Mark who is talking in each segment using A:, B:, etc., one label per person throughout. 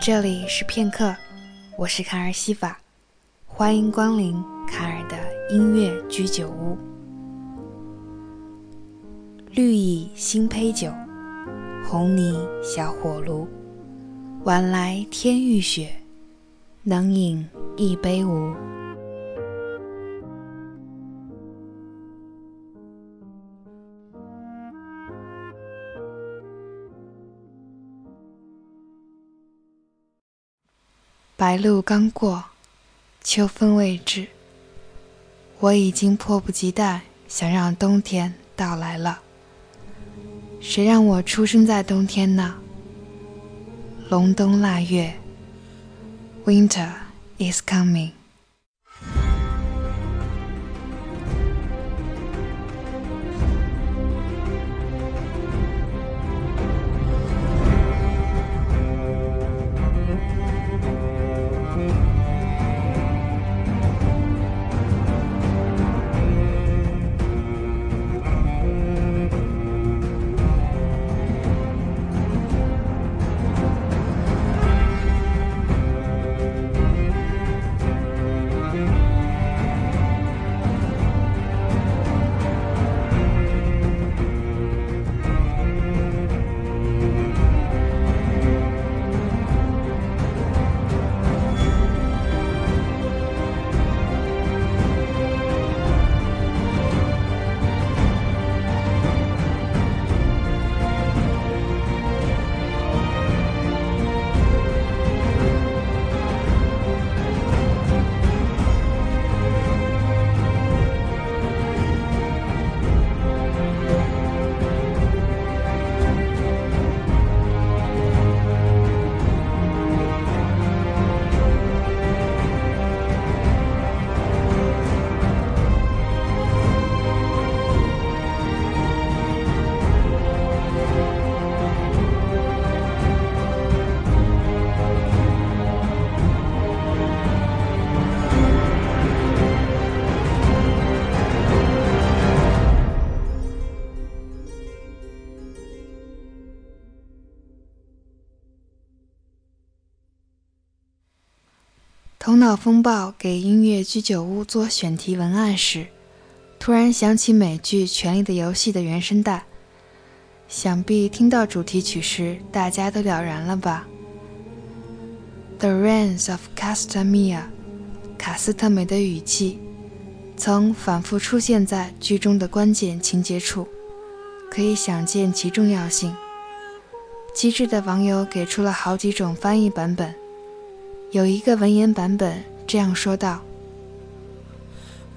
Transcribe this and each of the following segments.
A: 这里是片刻，我是卡尔西法，欢迎光临卡尔的音乐居酒屋。绿蚁新醅酒，红泥小火炉，晚来天欲雪，能饮一杯无？白露刚过，秋分未至，我已经迫不及待想让冬天到来了。谁让我出生在冬天呢？隆冬腊月，Winter is coming。头脑风暴给音乐居酒屋做选题文案时，突然想起美剧《权力的游戏》的原声带。想必听到主题曲时，大家都了然了吧？The rains of Castamia，卡斯特美的雨季，曾反复出现在剧中的关键情节处，可以想见其重要性。机智的网友给出了好几种翻译版本。有一个文言版本这样说道：“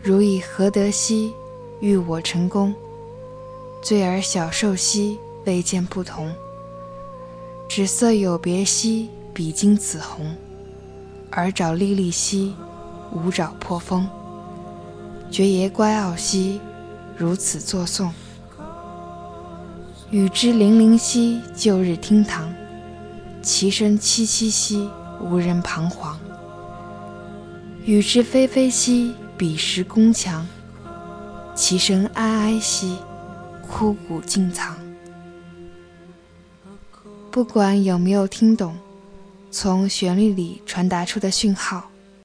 A: 如以何得兮，欲我成功；醉而小受兮，未见不同。纸色有别兮，比经紫红；耳爪历历兮，五爪破风。绝爷乖傲兮，如此作颂。雨之零零兮，旧日厅堂；其声凄凄兮。”无人彷徨，雨之霏霏兮，彼时宫墙；其声哀哀兮，枯骨尽藏。不管有没有听懂，从旋律里传达出的讯号，